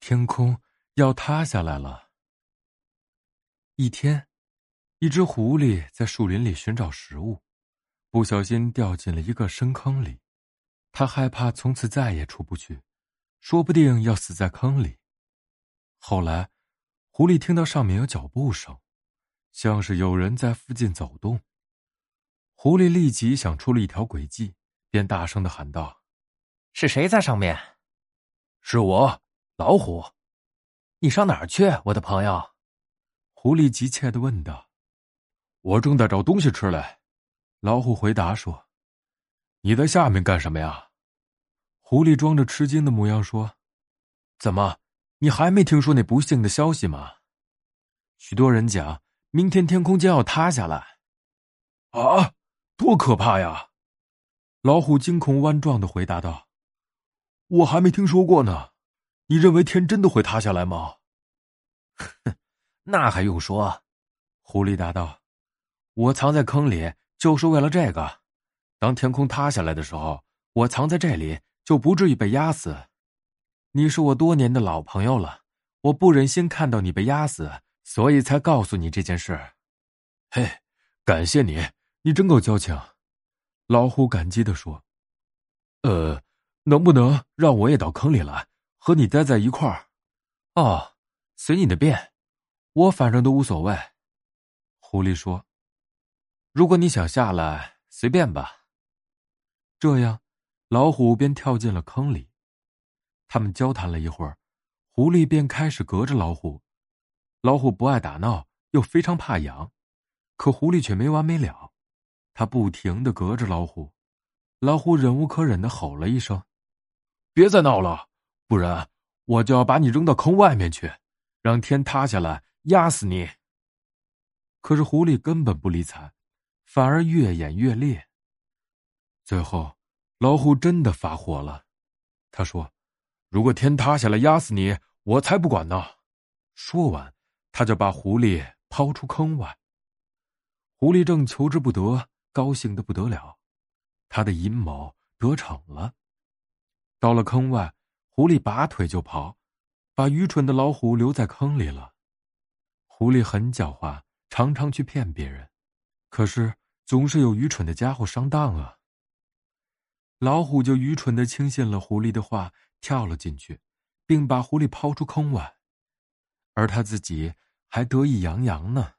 天空要塌下来了。一天，一只狐狸在树林里寻找食物，不小心掉进了一个深坑里。他害怕从此再也出不去，说不定要死在坑里。后来，狐狸听到上面有脚步声，像是有人在附近走动。狐狸立即想出了一条诡计，便大声的喊道：“是谁在上面？”“是我，老虎。”“你上哪儿去，我的朋友？”狐狸急切的问道。“我正在找东西吃嘞。”老虎回答说。“你在下面干什么呀？”狐狸装着吃惊的模样说。“怎么，你还没听说那不幸的消息吗？许多人讲，明天天空将要塌下来。”“啊！”多可怕呀！老虎惊恐万状的回答道：“我还没听说过呢。你认为天真的会塌下来吗？”“哼，那还用说。”狐狸答道：“我藏在坑里就是为了这个。当天空塌下来的时候，我藏在这里就不至于被压死。你是我多年的老朋友了，我不忍心看到你被压死，所以才告诉你这件事。”“嘿，感谢你。”你真够交情，老虎感激的说：“呃，能不能让我也到坑里来，和你待在一块儿？”哦，随你的便，我反正都无所谓。”狐狸说：“如果你想下来，随便吧。”这样，老虎便跳进了坑里。他们交谈了一会儿，狐狸便开始隔着老虎。老虎不爱打闹，又非常怕痒，可狐狸却没完没了。他不停的隔着老虎，老虎忍无可忍的吼了一声：“别再闹了，不然我就要把你扔到坑外面去，让天塌下来压死你。”可是狐狸根本不理睬，反而越演越烈。最后，老虎真的发火了，他说：“如果天塌下来压死你，我才不管呢！”说完，他就把狐狸抛出坑外。狐狸正求之不得。高兴的不得了，他的阴谋得逞了。到了坑外，狐狸拔腿就跑，把愚蠢的老虎留在坑里了。狐狸很狡猾，常常去骗别人，可是总是有愚蠢的家伙上当啊。老虎就愚蠢的轻信了狐狸的话，跳了进去，并把狐狸抛出坑外，而他自己还得意洋洋呢。